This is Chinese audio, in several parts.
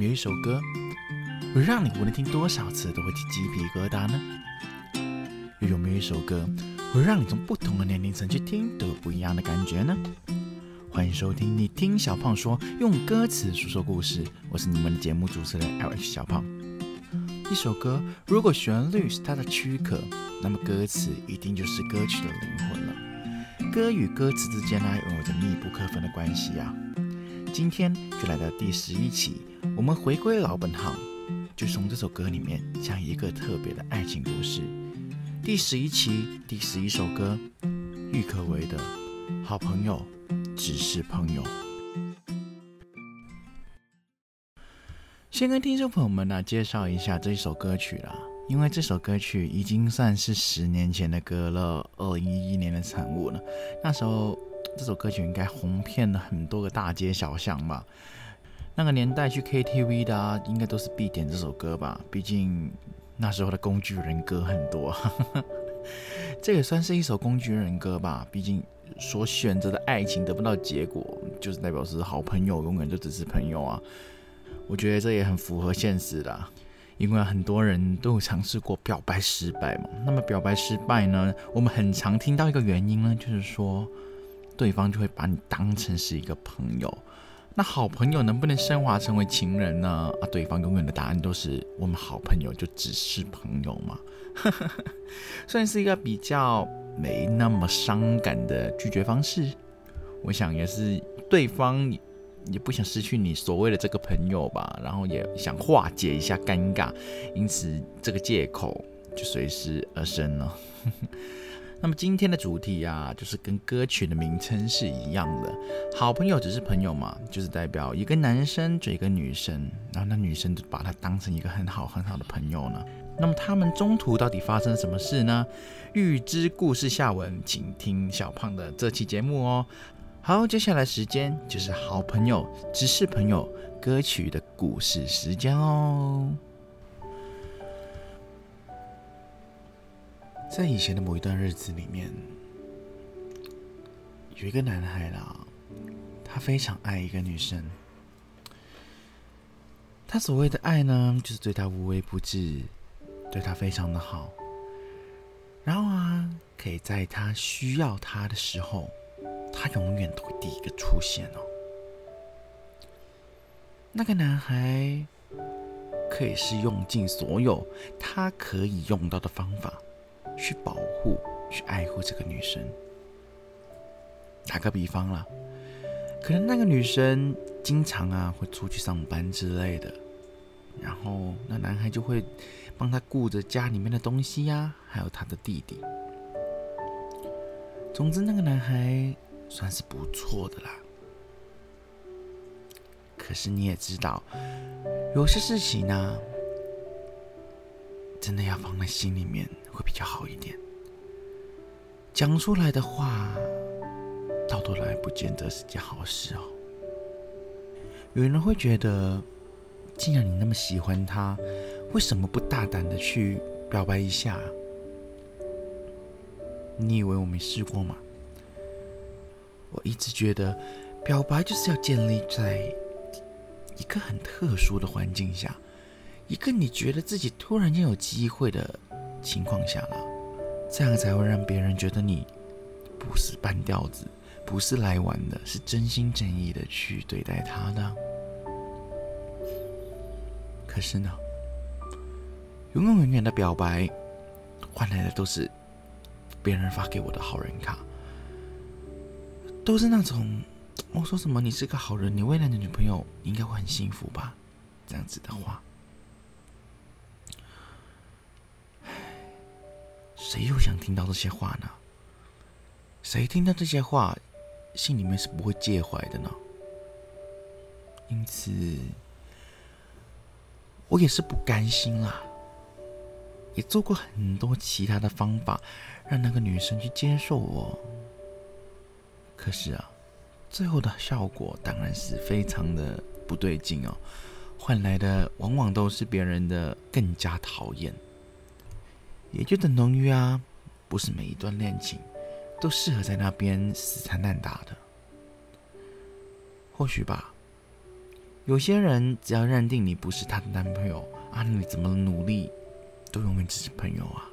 没有一首歌会让你无论听多少次都会起鸡皮疙瘩呢？又有没有一首歌会让你从不同的年龄层去听都有不一样的感觉呢？欢迎收听《你听小胖说》，用歌词诉说故事。我是你们的节目主持人 L H 小胖。一首歌如果旋律是它的躯壳，那么歌词一定就是歌曲的灵魂了。歌与歌词之间呢，拥有着密不可分的关系啊。今天就来到第十一期，我们回归老本行，就从这首歌里面讲一个特别的爱情故事。第十一期第十一首歌，郁可唯的《好朋友只是朋友》。先跟听众朋友们呢介绍一下这首歌曲啦，因为这首歌曲已经算是十年前的歌了，二零一一年的产物了。那时候。这首歌曲应该红遍了很多个大街小巷吧？那个年代去 KTV 的，应该都是必点这首歌吧？毕竟那时候的工具人歌很多，这也算是一首工具人歌吧？毕竟所选择的爱情得不到结果，就是代表是好朋友永远都只是朋友啊。我觉得这也很符合现实的，因为很多人都有尝试过表白失败嘛。那么表白失败呢，我们很常听到一个原因呢，就是说。对方就会把你当成是一个朋友，那好朋友能不能升华成为情人呢？啊，对方永远的答案都是我们好朋友就只是朋友嘛，算是一个比较没那么伤感的拒绝方式。我想也是对方也不想失去你所谓的这个朋友吧，然后也想化解一下尴尬，因此这个借口就随之而生了。那么今天的主题啊，就是跟歌曲的名称是一样的。好朋友只是朋友嘛，就是代表一个男生追一个女生，然后那女生就把他当成一个很好很好的朋友呢。那么他们中途到底发生了什么事呢？预知故事下文，请听小胖的这期节目哦。好，接下来时间就是好朋友只是朋友歌曲的故事时间哦。在以前的某一段日子里面，有一个男孩啦，他非常爱一个女生。他所谓的爱呢，就是对她无微不至，对她非常的好。然后啊，可以在他需要他的时候，他永远都会第一个出现哦。那个男孩可以是用尽所有他可以用到的方法。去保护、去爱护这个女生。打个比方啦，可能那个女生经常啊会出去上班之类的，然后那男孩就会帮她顾着家里面的东西呀，还有他的弟弟。总之，那个男孩算是不错的啦。可是你也知道，有些事情呢。真的要放在心里面较好一点。讲出来的话，到头来不见得是件好事哦。有人会觉得，既然你那么喜欢他，为什么不大胆的去表白一下？你以为我没试过吗？我一直觉得，表白就是要建立在一个很特殊的环境下。一个你觉得自己突然间有机会的情况下了，这样才会让别人觉得你不是半吊子，不是来玩的，是真心真意的去对待他的。可是呢，永永远远的表白换来的都是别人发给我的好人卡，都是那种我说什么你是个好人，你未来的女朋友应该会很幸福吧，这样子的话。谁又想听到这些话呢？谁听到这些话，心里面是不会介怀的呢？因此，我也是不甘心啦，也做过很多其他的方法，让那个女生去接受我。可是啊，最后的效果当然是非常的不对劲哦，换来的往往都是别人的更加讨厌。也就等同于啊，不是每一段恋情都适合在那边死缠烂打的。或许吧，有些人只要认定你不是他的男朋友啊，你怎么努力都永远只是朋友啊。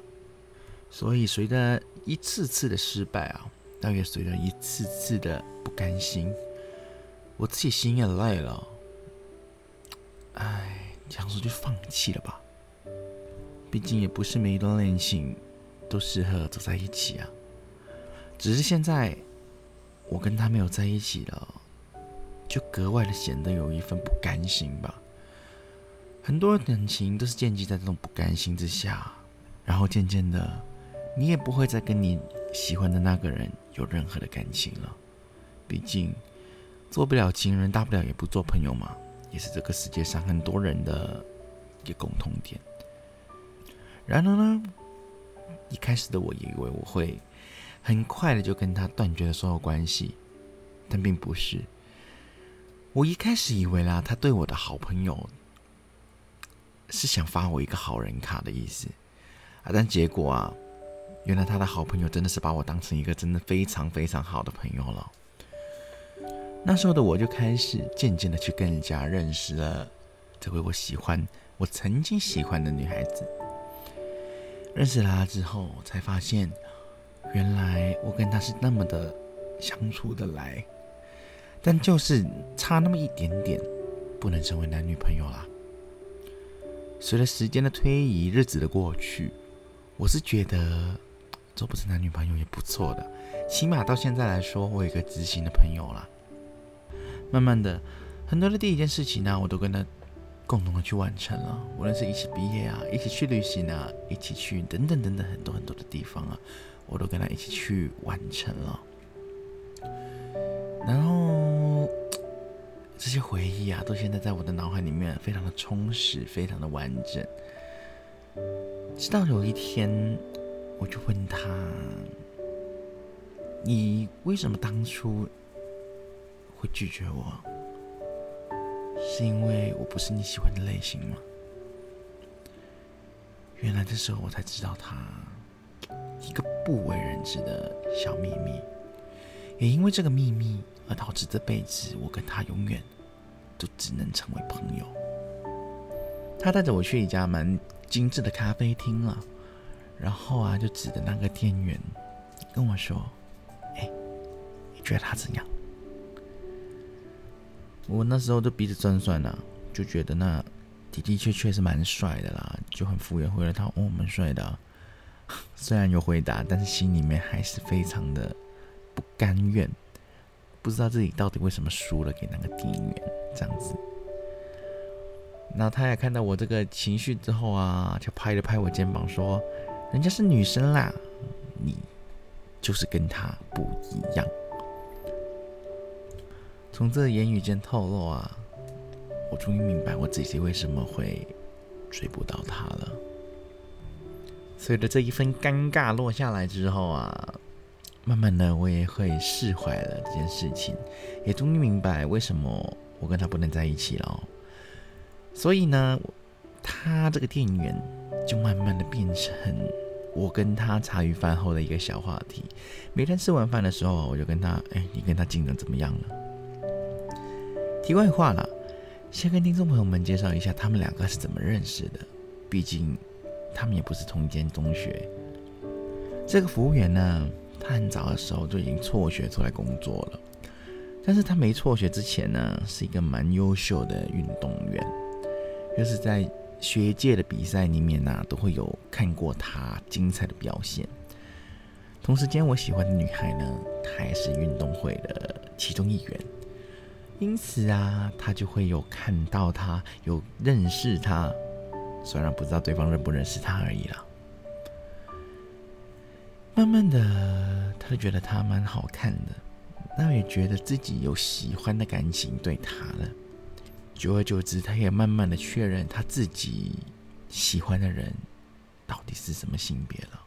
所以随着一次次的失败啊，大约随着一次次的不甘心，我自己心也累了。哎，想说就放弃了吧。毕竟也不是每一段恋情都适合走在一起啊。只是现在我跟他没有在一起了。就格外的显得有一份不甘心吧。很多感情都是建立在这种不甘心之下，然后渐渐的，你也不会再跟你喜欢的那个人有任何的感情了。毕竟做不了情人，大不了也不做朋友嘛，也是这个世界上很多人的一个共同点。然而呢，一开始的我以为我会很快的就跟他断绝了所有关系，但并不是。我一开始以为啦，他对我的好朋友是想发我一个好人卡的意思啊，但结果啊，原来他的好朋友真的是把我当成一个真的非常非常好的朋友了。那时候的我就开始渐渐的去更加认识了这位我喜欢、我曾经喜欢的女孩子。认识了她之后，才发现原来我跟她是那么的相处的来。但就是差那么一点点，不能成为男女朋友啦。随着时间的推移，日子的过去，我是觉得做不成男女朋友也不错的，起码到现在来说，我有一个知心的朋友啦。慢慢的，很多的第一件事情呢，我都跟他共同的去完成了，无论是一起毕业啊，一起去旅行啊，一起去等等等等很多很多的地方啊，我都跟他一起去完成了。然后 这些回忆啊，都现在在我的脑海里面非常的充实，非常的完整。直到有一天，我就问他：“你为什么当初会拒绝我？是因为我不是你喜欢的类型吗？”原来这时候我才知道他一个不为人知的小秘密，也因为这个秘密。而导致这辈子我跟他永远都只能成为朋友。他带着我去一家蛮精致的咖啡厅了，然后啊，就指着那个店员跟我说：“哎，你觉得他怎样？”我那时候就鼻子转转了，就觉得那的的确确是蛮帅的啦，就很敷衍回了他：“哦，蛮帅的。”虽然有回答，但是心里面还是非常的不甘愿。不知道自己到底为什么输了给那个店员这样子，那他也看到我这个情绪之后啊，就拍了拍我肩膀说：“人家是女生啦，你就是跟她不一样。”从这言语间透露啊，我终于明白我自己为什么会追不到她了。随着这一份尴尬落下来之后啊。慢慢的，我也会释怀了这件事情，也终于明白为什么我跟他不能在一起了。所以呢，他这个店员就慢慢的变成我跟他茶余饭后的一个小话题。每天吃完饭的时候，我就跟他，哎，你跟他进展怎么样了？题外话了，先跟听众朋友们介绍一下他们两个是怎么认识的。毕竟他们也不是同一间中学。这个服务员呢？他很早的时候就已经辍学出来工作了，但是他没辍学之前呢，是一个蛮优秀的运动员，就是在学界的比赛里面呢，都会有看过他精彩的表现。同时间，我喜欢的女孩呢，她也是运动会的其中一员，因此啊，他就会有看到他，有认识他，虽然不知道对方认不认识他而已啦。慢慢的，他就觉得他蛮好看的，那也觉得自己有喜欢的感情对他了。久而久之，他也慢慢的确认他自己喜欢的人到底是什么性别了。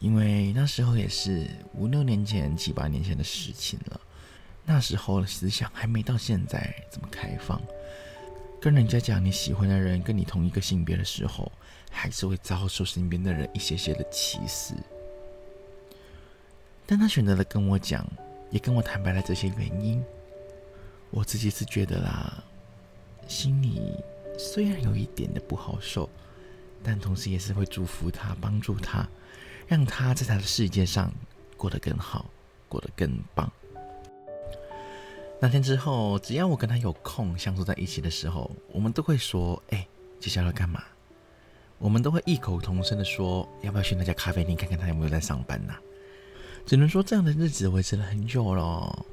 因为那时候也是五六年前、七八年前的事情了，那时候的思想还没到现在这么开放。跟人家讲你喜欢的人跟你同一个性别的时候，还是会遭受身边的人一些些的歧视。但他选择了跟我讲，也跟我坦白了这些原因。我自己是觉得啦，心里虽然有一点的不好受，但同时也是会祝福他，帮助他，让他在他的世界上过得更好，过得更棒。那天之后，只要我跟他有空相处在一起的时候，我们都会说：“哎，接下来要干嘛？”我们都会异口同声的说：“要不要去那家咖啡厅看看他有没有在上班呢？”只能说这样的日子维持了很久了。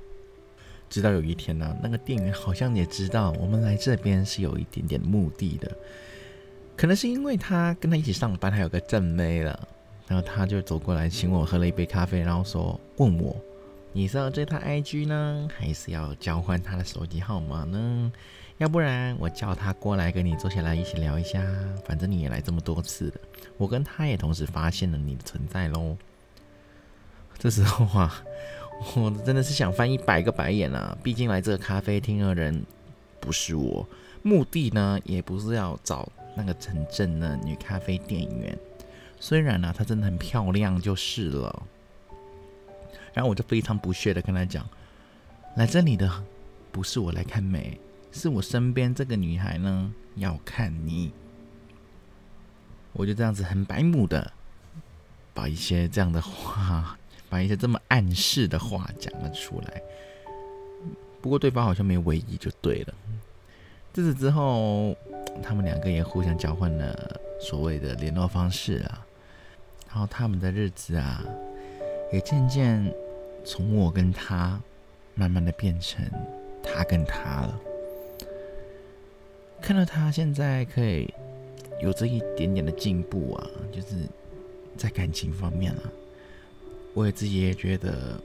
直到有一天呢，那个店员好像也知道我们来这边是有一点点目的的，可能是因为他跟他一起上班还有个正妹了，然后他就走过来请我喝了一杯咖啡，然后说问我。你是要追他 IG 呢，还是要交换他的手机号码呢？要不然我叫他过来跟你坐下来一起聊一下。反正你也来这么多次了，我跟他也同时发现了你的存在喽。这时候啊，我真的是想翻一百个白眼啊！毕竟来这个咖啡厅的人不是我，目的呢也不是要找那个城镇的女咖啡店员。虽然呢，她真的很漂亮，就是了。然后我就非常不屑的跟他讲：“来这里的不是我来看美，是我身边这个女孩呢要看你。”我就这样子很白目的把一些这样的话，把一些这么暗示的话讲了出来。不过对方好像没有为意，就对了。自此之后，他们两个也互相交换了所谓的联络方式啊。然后他们的日子啊。也渐渐从我跟他，慢慢的变成他跟他了。看到他现在可以有这一点点的进步啊，就是在感情方面啊，我也自己也觉得，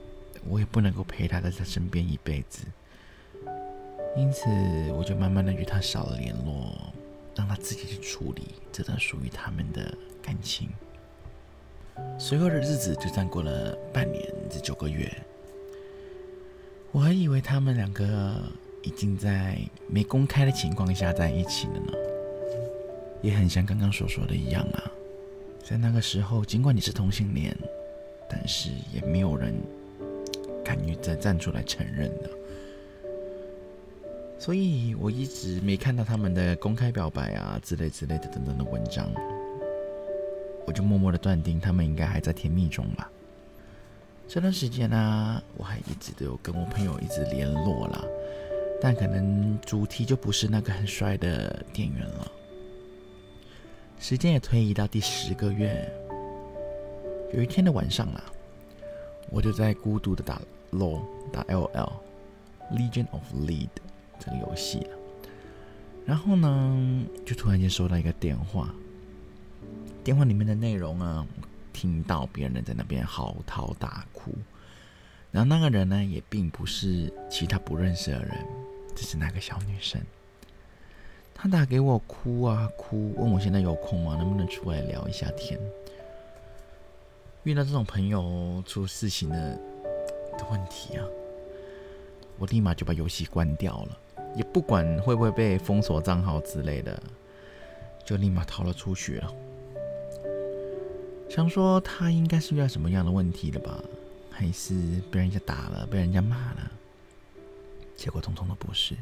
我也不能够陪他在他身边一辈子，因此我就慢慢的与他少了联络，让他自己去处理这段属于他们的感情。随后的日子就这样过了半年至九个月，我还以为他们两个已经在没公开的情况下在一起了呢。也很像刚刚所说的一样啊，在那个时候，尽管你是同性恋，但是也没有人敢于再站出来承认的。所以我一直没看到他们的公开表白啊之类之类的等等的文章。我就默默的断定，他们应该还在甜蜜中吧。这段时间呢，我还一直都有跟我朋友一直联络了，但可能主题就不是那个很帅的店员了。时间也推移到第十个月，有一天的晚上啊，我就在孤独的打 LOL 打 LL Legion of Lead 这个游戏了，然后呢，就突然间收到一个电话。电话里面的内容啊，听到别人在那边嚎啕大哭，然后那个人呢，也并不是其他不认识的人，只是那个小女生。她打给我哭啊哭，问我现在有空吗？能不能出来聊一下天？遇到这种朋友出事情的的问题啊，我立马就把游戏关掉了，也不管会不会被封锁账号之类的，就立马逃了出去了。想说他应该是遇到什么样的问题了吧？还是被人家打了，被人家骂了？结果通通都不是。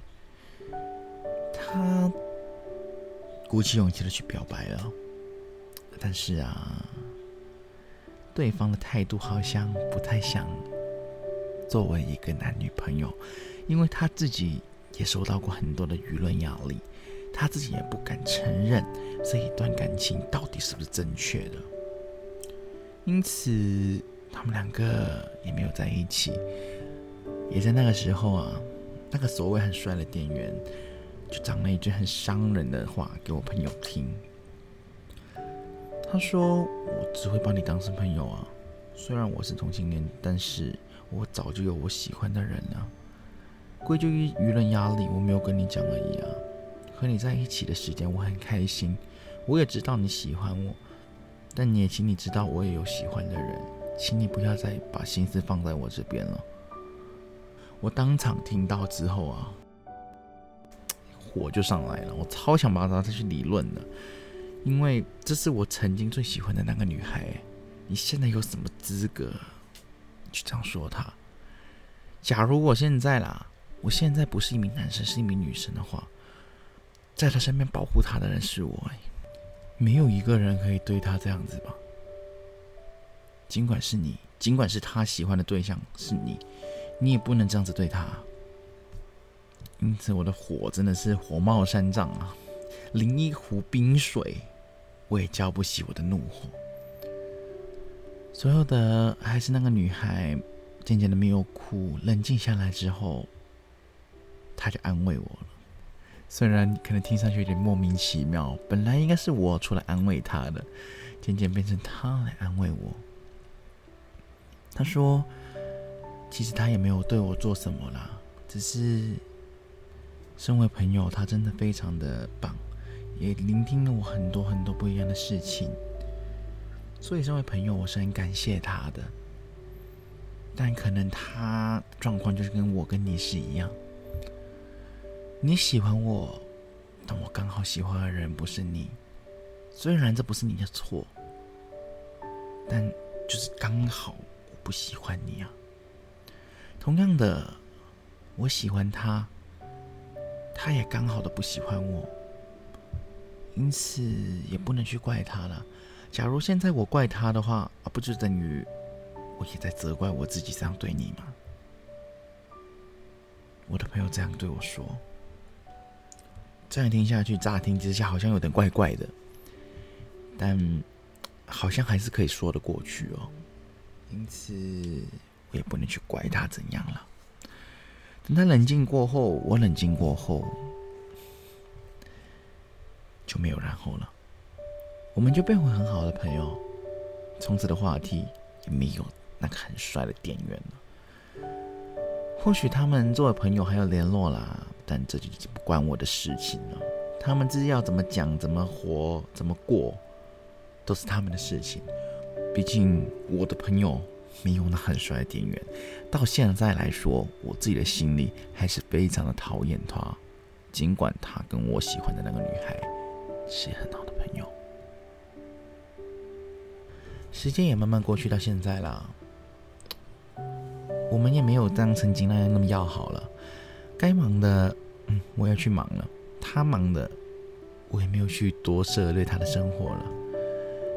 他鼓起勇气的去表白了，但是啊，对方的态度好像不太像作为一个男女朋友，因为他自己也受到过很多的舆论压力，他自己也不敢承认这一段感情到底是不是正确的。因此，他们两个也没有在一起。也在那个时候啊，那个所谓很帅的店员，就讲了一句很伤人的话给我朋友听。他说：“我只会把你当成朋友啊，虽然我是同性恋，但是我早就有我喜欢的人了。归咎于舆论压力，我没有跟你讲而已啊。和你在一起的时间我很开心，我也知道你喜欢我。”但你也请你知道，我也有喜欢的人，请你不要再把心思放在我这边了。我当场听到之后啊，火就上来了，我超想把他再去理论的，因为这是我曾经最喜欢的那个女孩，你现在有什么资格去这样说她？假如我现在啦，我现在不是一名男生，是一名女生的话，在她身边保护她的人是我，没有一个人可以对他这样子吧？尽管是你，尽管是他喜欢的对象是你，你也不能这样子对他。因此，我的火真的是火冒三丈啊！淋一壶冰水，我也浇不熄我的怒火。所有的还是那个女孩，渐渐的没有哭，冷静下来之后，她就安慰我了。虽然可能听上去有点莫名其妙，本来应该是我出来安慰他的，渐渐变成他来安慰我。他说：“其实他也没有对我做什么啦，只是身为朋友，他真的非常的棒，也聆听了我很多很多不一样的事情。”所以，身为朋友，我是很感谢他的。但可能他状况就是跟我跟你是一样，你喜欢我，但我刚好喜欢的人不是你。虽然这不是你的错，但就是刚好我不喜欢你啊。同样的，我喜欢他，他也刚好的不喜欢我，因此也不能去怪他了。假如现在我怪他的话，啊，不就等于我也在责怪我自己这样对你吗？我的朋友这样对我说，这样听下去，乍听之下好像有点怪怪的，但好像还是可以说得过去哦。因此，我也不能去怪他怎样了。等他冷静过后，我冷静过后，就没有然后了。我们就变回很好的朋友，从此的话题也没有那个很帅的店员了。或许他们作为朋友还有联络啦，但这就不关我的事情了。他们自己要怎么讲、怎么活、怎么过，都是他们的事情。毕竟我的朋友没有那很帅的店员，到现在来说，我自己的心里还是非常的讨厌他。尽管他跟我喜欢的那个女孩是很好的朋友。时间也慢慢过去到现在了，我们也没有像曾经那样那么要好了。该忙的，嗯，我要去忙了；他忙的，我也没有去多涉猎他的生活了。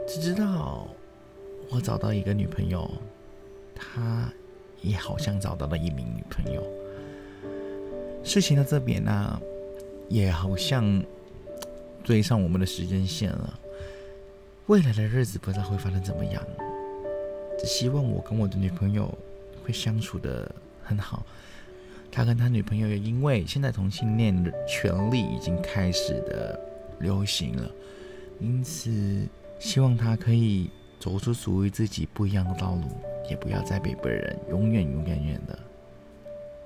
只知道我找到一个女朋友，他也好像找到了一名女朋友。事情的这边呢，也好像追上我们的时间线了。未来的日子不知道会发生怎么样，只希望我跟我的女朋友会相处的很好。他跟他女朋友也因为现在同性恋的权利已经开始的流行了，因此希望他可以走出属于自己不一样的道路，也不要再被别人永远永远远的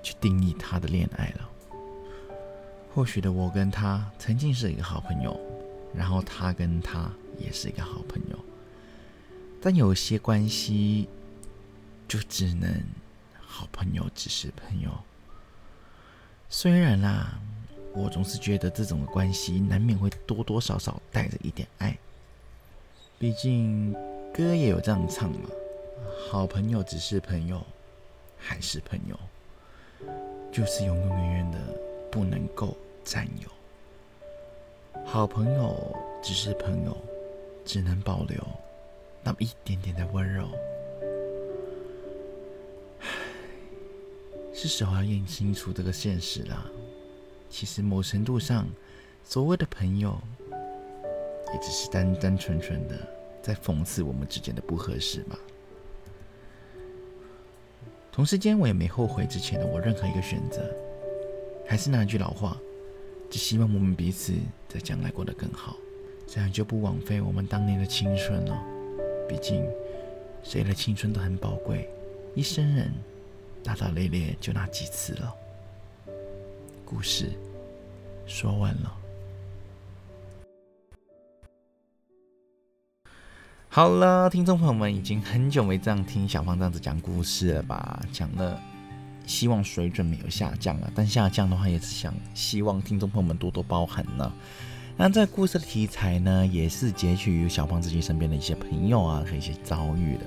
去定义他的恋爱了。或许的我跟他曾经是一个好朋友，然后他跟他。也是一个好朋友，但有些关系就只能好朋友只是朋友。虽然啦，我总是觉得这种关系难免会多多少少带着一点爱。毕竟歌也有这样唱嘛：“好朋友只是朋友，还是朋友，就是永永远远的不能够占有。好朋友只是朋友。”只能保留那么一点点的温柔。是时候要认清楚这个现实了。其实某程度上，所谓的朋友，也只是单单纯纯的在讽刺我们之间的不合适吧。同时间，我也没后悔之前的我任何一个选择。还是那句老话，只希望我们彼此在将来过得更好。这样就不枉费我们当年的青春了。毕竟，谁的青春都很宝贵，一生人大大咧咧就那几次了。故事说完了。好了，听众朋友们，已经很久没这样听小胖这样子讲故事了吧？讲了，希望水准没有下降了，但下降的话，也是想希望听众朋友们多多包涵呢。那这故事的题材呢，也是截取于小胖自己身边的一些朋友啊和一些遭遇的，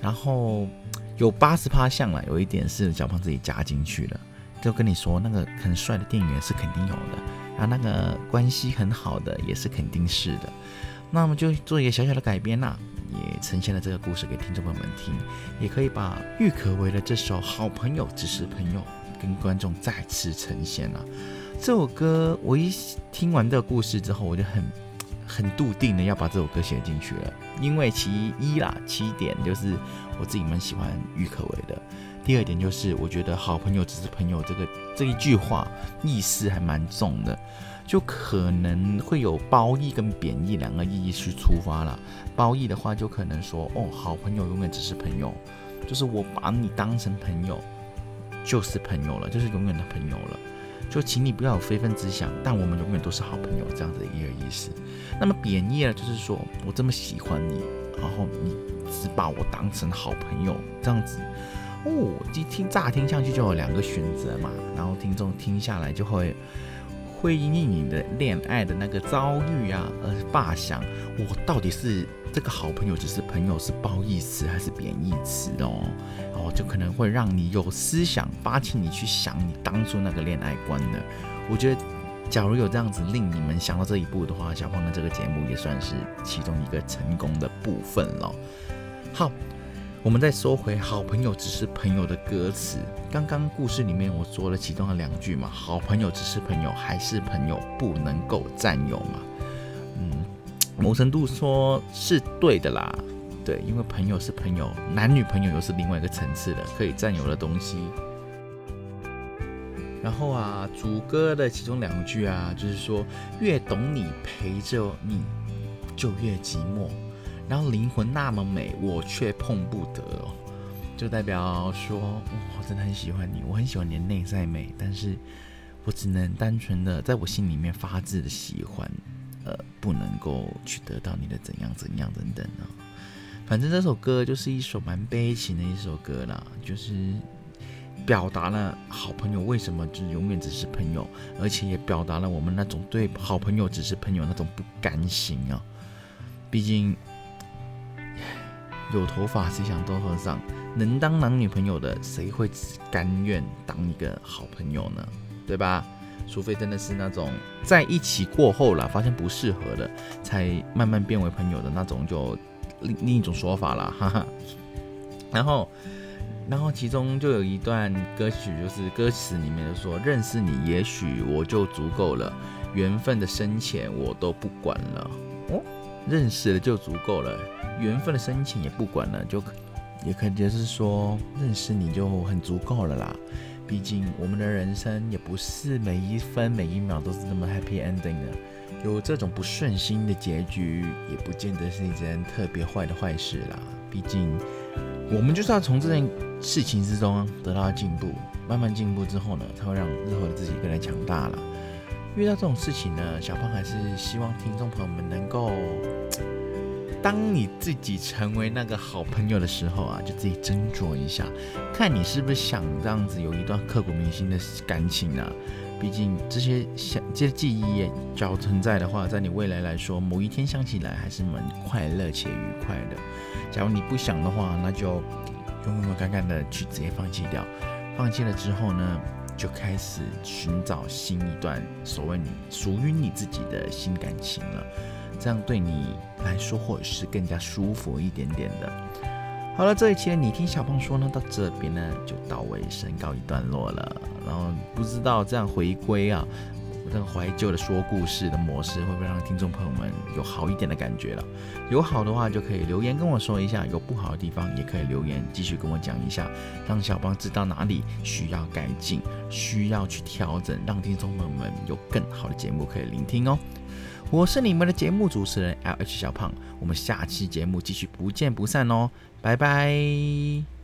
然后有八十趴像了，有一点是小胖自己加进去的，就跟你说，那个很帅的店员是肯定有的，啊那个关系很好的也是肯定是的。那么就做一个小小的改编啦，也呈现了这个故事给听众朋友们听，也可以把郁可唯的这首《好朋友只是朋友》跟观众再次呈现了。这首歌我一听完这个故事之后，我就很很笃定的要把这首歌写进去了，因为其一啦，起点就是我自己蛮喜欢郁可唯的。第二点就是，我觉得好朋友只是朋友这个这一句话意思还蛮重的，就可能会有褒义跟贬义两个意义去出发了。褒义的话，就可能说，哦，好朋友永远只是朋友，就是我把你当成朋友，就是朋友了，就是永远的朋友了。就请你不要有非分之想，但我们永远都是好朋友这样子的一个意思。那么贬义呢，就是说我这么喜欢你，然后你只把我当成好朋友这样子。哦，一听乍听上去就有两个选择嘛，然后听众听下来就会会因为你的恋爱的那个遭遇啊而罢想，我到底是这个好朋友只是朋友是褒义词还是贬义词哦？哦，就可能会让你有思想，发起你去想你当初那个恋爱观的。我觉得，假如有这样子令你们想到这一步的话，小胖的这个节目也算是其中一个成功的部分了。好。我们再说回“好朋友只是朋友”的歌词。刚刚故事里面我说了其中的两句嘛，“好朋友只是朋友，还是朋友不能够占有嘛。”嗯，某程度说是对的啦。对，因为朋友是朋友，男女朋友又是另外一个层次的，可以占有的东西。然后啊，主歌的其中两句啊，就是说越懂你陪着你，就越寂寞。然后灵魂那么美，我却碰不得，就代表说，我真的很喜欢你，我很喜欢你的内在美，但是我只能单纯的在我心里面发自的喜欢，呃，不能够去得到你的怎样怎样等等啊。反正这首歌就是一首蛮悲情的一首歌啦，就是表达了好朋友为什么就永远只是朋友，而且也表达了我们那种对好朋友只是朋友那种不甘心啊，毕竟。有头发谁想当和尚？能当男女朋友的，谁会甘愿当一个好朋友呢？对吧？除非真的是那种在一起过后了，发现不适合的，才慢慢变为朋友的那种，就另另一种说法了，哈哈。然后，然后其中就有一段歌曲，就是歌词里面就说：“认识你，也许我就足够了，缘分的深浅我都不管了。”哦。认识了就足够了，缘分的深浅也不管了，就也可以就是说认识你就很足够了啦。毕竟我们的人生也不是每一分每一秒都是那么 happy ending 的，有这种不顺心的结局，也不见得是一件特别坏的坏事啦。毕竟我们就是要从这件事情之中得到进步，慢慢进步之后呢，才会让日后的自己更加强大了。遇到这种事情呢，小胖还是希望听众朋友们能够，当你自己成为那个好朋友的时候啊，就自己斟酌一下，看你是不是想这样子有一段刻骨铭心的感情啊。毕竟这些想这些记忆只要存在的话，在你未来来说，某一天想起来还是蛮快乐且愉快的。假如你不想的话，那就勇勇敢敢的去直接放弃掉。放弃了之后呢？就开始寻找新一段所谓你属于你自己的新感情了，这样对你来说或者是更加舒服一点点的。好了，这一期的你听小胖说呢，到这边呢就到尾声告一段落了。然后不知道这样回归啊。我这个怀旧的说故事的模式，会不会让听众朋友们有好一点的感觉了？有好的话就可以留言跟我说一下，有不好的地方也可以留言继续跟我讲一下，让小胖知道哪里需要改进，需要去调整，让听众朋友们有更好的节目可以聆听哦。我是你们的节目主持人 L H 小胖，我们下期节目继续不见不散哦，拜拜。